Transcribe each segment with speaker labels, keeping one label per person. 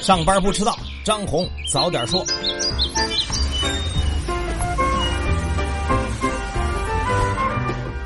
Speaker 1: 上班不迟到，张红早点说。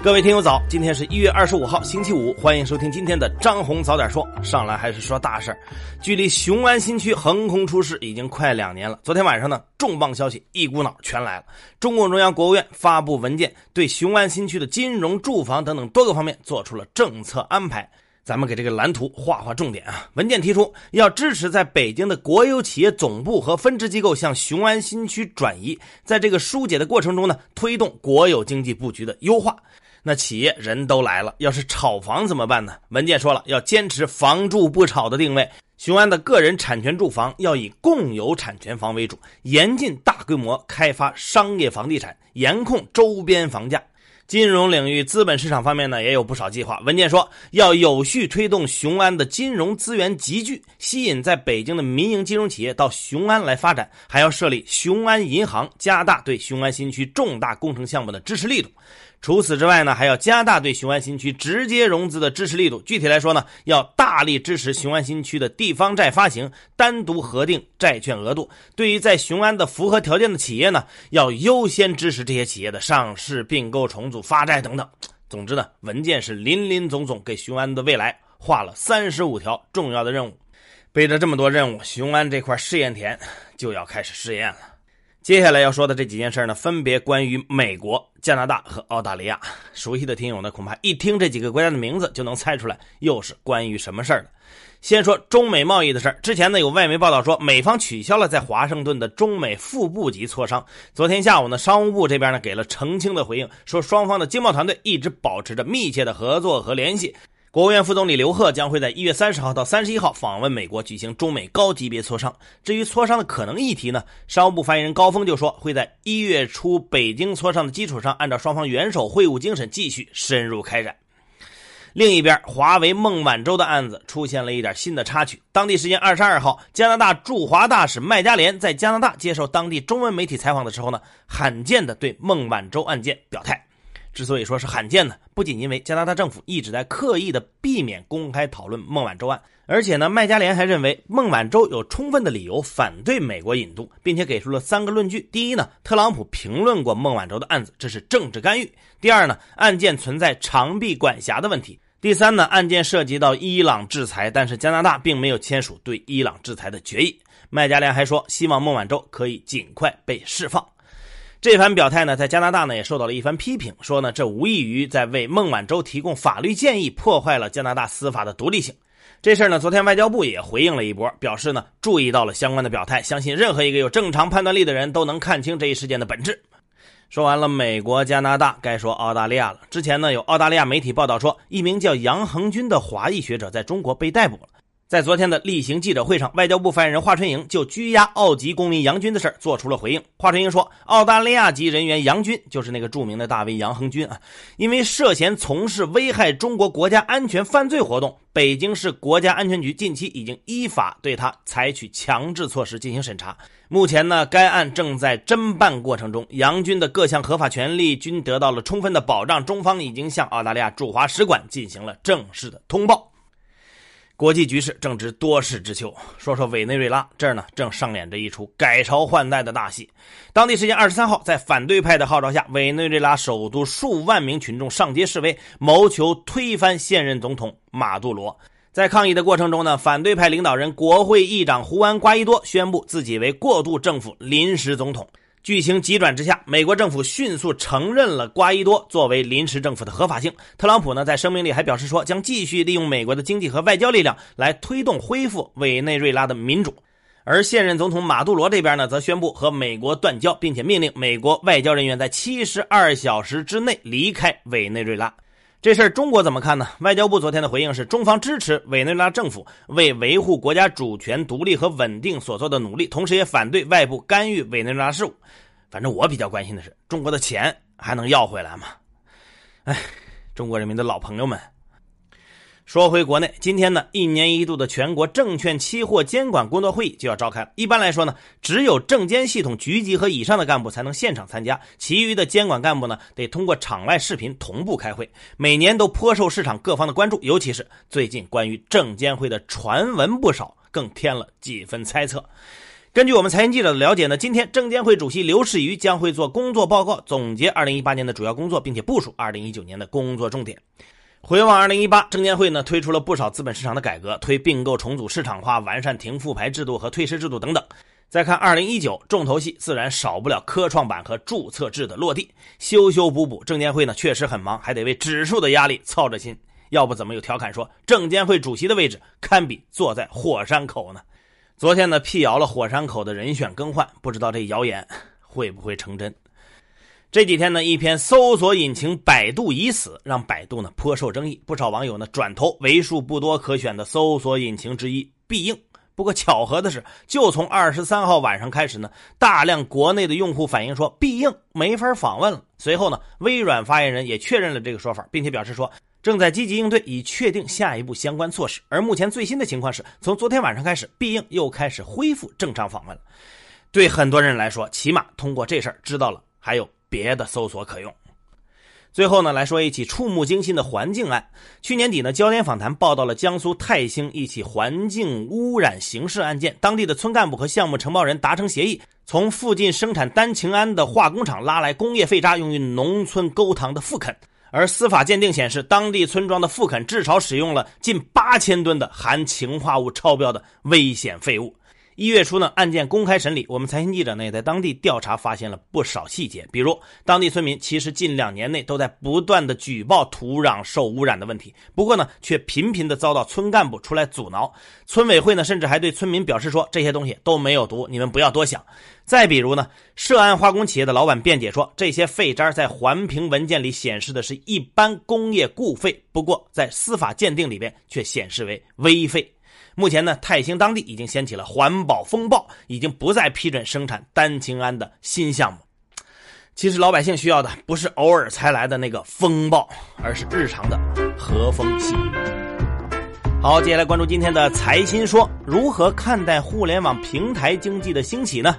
Speaker 1: 各位听友早，今天是一月二十五号，星期五，欢迎收听今天的张红早点说。上来还是说大事儿，距离雄安新区横空出世已经快两年了。昨天晚上呢，重磅消息一股脑全来了。中共中央、国务院发布文件，对雄安新区的金融、住房等等多个方面做出了政策安排。咱们给这个蓝图画画重点啊！文件提出要支持在北京的国有企业总部和分支机构向雄安新区转移，在这个疏解的过程中呢，推动国有经济布局的优化。那企业人都来了，要是炒房怎么办呢？文件说了，要坚持房住不炒的定位。雄安的个人产权住房要以共有产权房为主，严禁大规模开发商业房地产，严控周边房价。金融领域、资本市场方面呢，也有不少计划。文件说，要有序推动雄安的金融资源集聚，吸引在北京的民营金融企业到雄安来发展，还要设立雄安银行，加大对雄安新区重大工程项目的支持力度。除此之外呢，还要加大对雄安新区直接融资的支持力度。具体来说呢，要大力支持雄安新区的地方债发行，单独核定债券额度。对于在雄安的符合条件的企业呢，要优先支持这些企业的上市、并购、重组、发债等等。总之呢，文件是林林总总给雄安的未来画了三十五条重要的任务。背着这么多任务，雄安这块试验田就要开始试验了。接下来要说的这几件事呢，分别关于美国、加拿大和澳大利亚。熟悉的听友呢，恐怕一听这几个国家的名字就能猜出来，又是关于什么事儿了。先说中美贸易的事儿，之前呢有外媒报道说，美方取消了在华盛顿的中美副部级磋商。昨天下午呢，商务部这边呢给了澄清的回应，说双方的经贸团队一直保持着密切的合作和联系。国务院副总理刘鹤将会在一月三十号到三十一号访问美国，举行中美高级别磋商。至于磋商的可能议题呢，商务部发言人高峰就说，会在一月初北京磋商的基础上，按照双方元首会晤精神继续深入开展。另一边，华为孟晚舟的案子出现了一点新的插曲。当地时间二十二号，加拿大驻华大使麦加连在加拿大接受当地中文媒体采访的时候呢，罕见的对孟晚舟案件表态。之所以说是罕见呢，不仅因为加拿大政府一直在刻意的避免公开讨论孟晚舟案，而且呢，麦加连还认为孟晚舟有充分的理由反对美国引渡，并且给出了三个论据：第一呢，特朗普评论过孟晚舟的案子，这是政治干预；第二呢，案件存在长臂管辖的问题；第三呢，案件涉及到伊朗制裁，但是加拿大并没有签署对伊朗制裁的决议。麦加连还说，希望孟晚舟可以尽快被释放。这番表态呢，在加拿大呢也受到了一番批评，说呢这无异于在为孟晚舟提供法律建议，破坏了加拿大司法的独立性。这事儿呢，昨天外交部也回应了一波，表示呢注意到了相关的表态，相信任何一个有正常判断力的人都能看清这一事件的本质。说完了美国、加拿大，该说澳大利亚了。之前呢，有澳大利亚媒体报道说，一名叫杨恒军的华裔学者在中国被逮捕了。在昨天的例行记者会上，外交部发言人华春莹就拘押澳籍公民杨军的事儿做出了回应。华春莹说，澳大利亚籍人员杨军就是那个著名的大 V 杨恒军啊，因为涉嫌从事危害中国国家安全犯罪活动，北京市国家安全局近期已经依法对他采取强制措施进行审查。目前呢，该案正在侦办过程中，杨军的各项合法权利均得到了充分的保障。中方已经向澳大利亚驻华使馆进行了正式的通报。国际局势正值多事之秋，说说委内瑞拉这儿呢，正上演着一出改朝换代的大戏。当地时间二十三号，在反对派的号召下，委内瑞拉首都数万名群众上街示威，谋求推翻现任总统马杜罗。在抗议的过程中呢，反对派领导人国会议长胡安·瓜伊多宣布自己为过渡政府临时总统。剧情急转直下，美国政府迅速承认了瓜伊多作为临时政府的合法性。特朗普呢，在声明里还表示说，将继续利用美国的经济和外交力量来推动恢复委内瑞拉的民主。而现任总统马杜罗这边呢，则宣布和美国断交，并且命令美国外交人员在七十二小时之内离开委内瑞拉。这事儿中国怎么看呢？外交部昨天的回应是，中方支持委内瑞拉政府为维护国家主权、独立和稳定所做的努力，同时也反对外部干预委内瑞拉事务。反正我比较关心的是，中国的钱还能要回来吗？哎，中国人民的老朋友们。说回国内，今天呢，一年一度的全国证券期货监管工作会议就要召开了。一般来说呢，只有证监系统局级和以上的干部才能现场参加，其余的监管干部呢，得通过场外视频同步开会。每年都颇受市场各方的关注，尤其是最近关于证监会的传闻不少，更添了几分猜测。根据我们财经记者的了解呢，今天证监会主席刘士余将会做工作报告，总结2018年的主要工作，并且部署2019年的工作重点。回望2018，证监会呢推出了不少资本市场的改革，推并购重组市场化，完善停复牌制度和退市制度等等。再看2019，重头戏自然少不了科创板和注册制的落地，修修补补，证监会呢确实很忙，还得为指数的压力操着心。要不怎么有调侃说，证监会主席的位置堪比坐在火山口呢？昨天呢，辟谣了火山口的人选更换，不知道这谣言会不会成真？这几天呢，一篇搜索引擎百度已死，让百度呢颇受争议，不少网友呢转投为数不多可选的搜索引擎之一必应。不过巧合的是，就从二十三号晚上开始呢，大量国内的用户反映说必应没法访问了。随后呢，微软发言人也确认了这个说法，并且表示说。正在积极应对，以确定下一步相关措施。而目前最新的情况是，从昨天晚上开始，必应又开始恢复正常访问了。对很多人来说，起码通过这事儿知道了还有别的搜索可用。最后呢，来说一起触目惊心的环境案。去年底呢，焦点访谈报道了江苏泰兴一起环境污染刑事案件，当地的村干部和项目承包人达成协议，从附近生产单氰胺的化工厂拉来工业废渣，用于农村沟塘的复垦。而司法鉴定显示，当地村庄的复垦至少使用了近八千吨的含氰化物超标的危险废物。一月初呢，案件公开审理，我们财经记者呢也在当地调查，发现了不少细节。比如，当地村民其实近两年内都在不断的举报土壤受污染的问题，不过呢，却频频的遭到村干部出来阻挠。村委会呢，甚至还对村民表示说，这些东西都没有毒，你们不要多想。再比如呢，涉案化工企业的老板辩解说，这些废渣在环评文件里显示的是一般工业固废，不过在司法鉴定里边却显示为危废。目前呢，泰兴当地已经掀起了环保风暴，已经不再批准生产单氰胺的新项目。其实老百姓需要的不是偶尔才来的那个风暴，而是日常的和风细雨。好，接下来关注今天的财新说，如何看待互联网平台经济的兴起呢？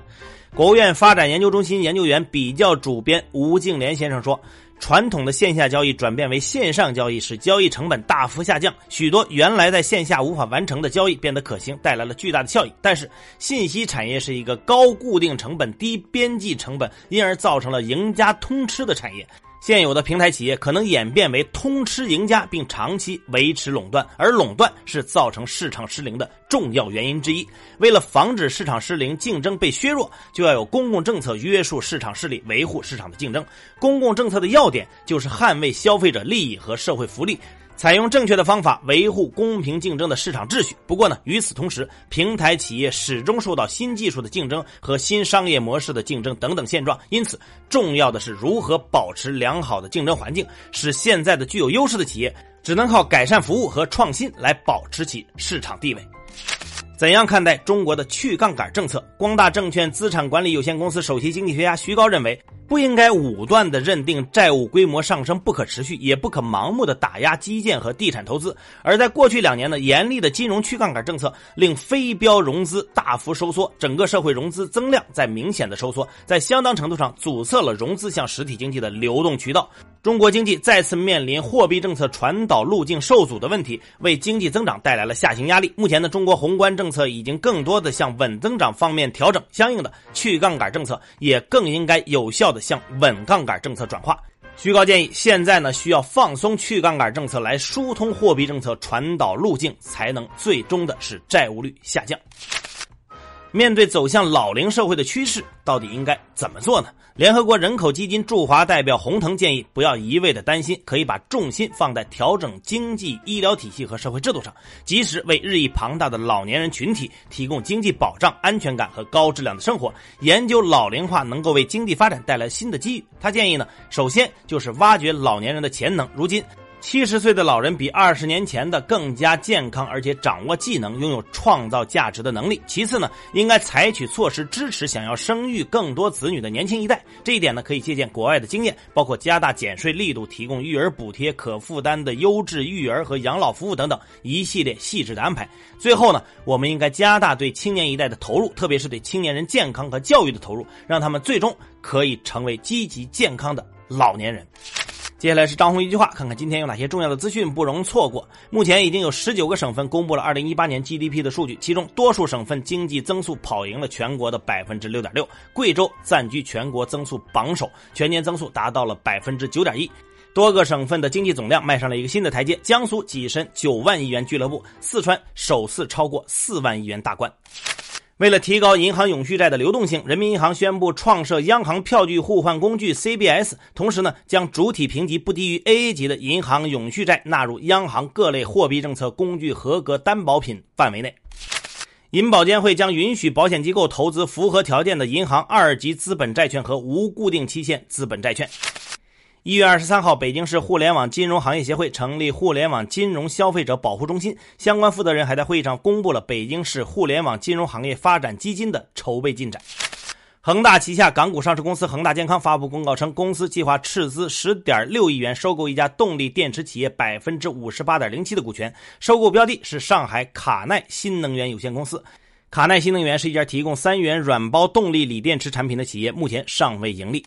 Speaker 1: 国务院发展研究中心研究员、比较主编吴敬琏先生说。传统的线下交易转变为线上交易，使交易成本大幅下降，许多原来在线下无法完成的交易变得可行，带来了巨大的效益。但是，信息产业是一个高固定成本、低边际成本，因而造成了赢家通吃的产业。现有的平台企业可能演变为通吃赢家，并长期维持垄断，而垄断是造成市场失灵的重要原因之一。为了防止市场失灵、竞争被削弱，就要有公共政策约束市场势力，维护市场的竞争。公共政策的要点就是捍卫消费者利益和社会福利。采用正确的方法维护公平竞争的市场秩序。不过呢，与此同时，平台企业始终受到新技术的竞争和新商业模式的竞争等等现状。因此，重要的是如何保持良好的竞争环境，使现在的具有优势的企业只能靠改善服务和创新来保持其市场地位。怎样看待中国的去杠杆政策？光大证券资产管理有限公司首席经济学家徐高认为。不应该武断地认定债务规模上升不可持续，也不可盲目地打压基建和地产投资。而在过去两年呢，严厉的金融去杠杆政策令非标融资大幅收缩，整个社会融资增量在明显的收缩，在相当程度上阻塞了融资向实体经济的流动渠道。中国经济再次面临货币政策传导路径受阻的问题，为经济增长带来了下行压力。目前呢，中国宏观政策已经更多的向稳增长方面调整，相应的去杠杆政策也更应该有效向稳杠杆政策转化。徐高建议，现在呢需要放松去杠杆政策来疏通货币政策传导路径，才能最终的使债务率下降。面对走向老龄社会的趋势，到底应该怎么做呢？联合国人口基金驻华代表洪腾建议，不要一味的担心，可以把重心放在调整经济、医疗体系和社会制度上，及时为日益庞大的老年人群体提供经济保障、安全感和高质量的生活。研究老龄化能够为经济发展带来新的机遇。他建议呢，首先就是挖掘老年人的潜能。如今。七十岁的老人比二十年前的更加健康，而且掌握技能，拥有创造价值的能力。其次呢，应该采取措施支持想要生育更多子女的年轻一代。这一点呢，可以借鉴国外的经验，包括加大减税力度、提供育儿补贴、可负担的优质育儿和养老服务等等一系列细致的安排。最后呢，我们应该加大对青年一代的投入，特别是对青年人健康和教育的投入，让他们最终可以成为积极健康的老年人。接下来是张红一句话，看看今天有哪些重要的资讯不容错过。目前已经有十九个省份公布了二零一八年 GDP 的数据，其中多数省份经济增速跑赢了全国的百分之六点六，贵州暂居全国增速榜首，全年增速达到了百分之九点一。多个省份的经济总量迈上了一个新的台阶，江苏跻身九万亿元俱乐部，四川首次超过四万亿元大关。为了提高银行永续债的流动性，人民银行宣布创设央行票据互换工具 CBS，同时呢，将主体评级不低于 AA 级的银行永续债纳入央行各类货币政策工具合格担保品范围内。银保监会将允许保险机构投资符合条件的银行二级资本债券和无固定期限资本债券。一月二十三号，北京市互联网金融行业协会成立互联网金融消费者保护中心，相关负责人还在会议上公布了北京市互联网金融行业发展基金的筹备进展。恒大旗下港股上市公司恒大健康发布公告称，公司计划斥资十点六亿元收购一家动力电池企业百分之五十八点零七的股权，收购标的是上海卡耐新能源有限公司。卡耐新能源是一家提供三元软包动力锂电池产品的企业，目前尚未盈利。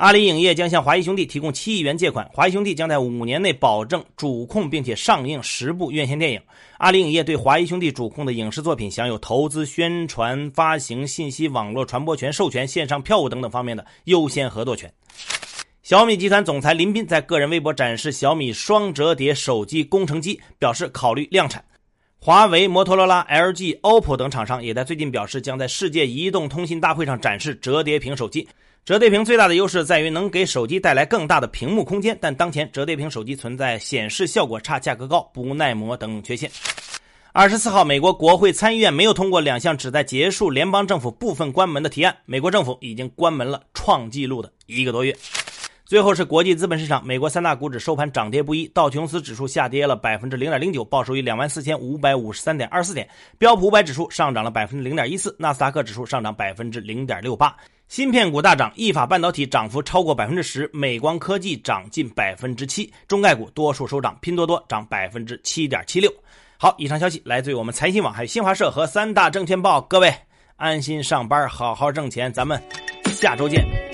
Speaker 1: 阿里影业将向华谊兄弟提供七亿元借款，华谊兄弟将在五年内保证主控并且上映十部院线电影。阿里影业对华谊兄弟主控的影视作品享有投资、宣传、发行、信息网络传播权、授权、线上票务等等方面的优先合作权。小米集团总裁林斌在个人微博展示小米双折叠手机工程机，表示考虑量产。华为、摩托罗拉、LG、OPPO 等厂商也在最近表示，将在世界移动通信大会上展示折叠屏手机。折叠屏最大的优势在于能给手机带来更大的屏幕空间，但当前折叠屏手机存在显示效果差、价格高、不耐磨等缺陷。二十四号，美国国会参议院没有通过两项旨在结束联邦政府部分关门的提案，美国政府已经关门了创纪录的一个多月。最后是国际资本市场，美国三大股指收盘涨跌不一，道琼斯指数下跌了百分之零点零九，报收于两万四千五百五十三点二四点；标普五百指数上涨了百分之零点一四，纳斯达克指数上涨百分之零点六八。芯片股大涨，意法半导体涨幅超过百分之十，美光科技涨近百分之七，中概股多数收涨，拼多多涨百分之七点七六。好，以上消息来自于我们财新网、还有新华社和三大证券报。各位安心上班，好好挣钱，咱们下周见。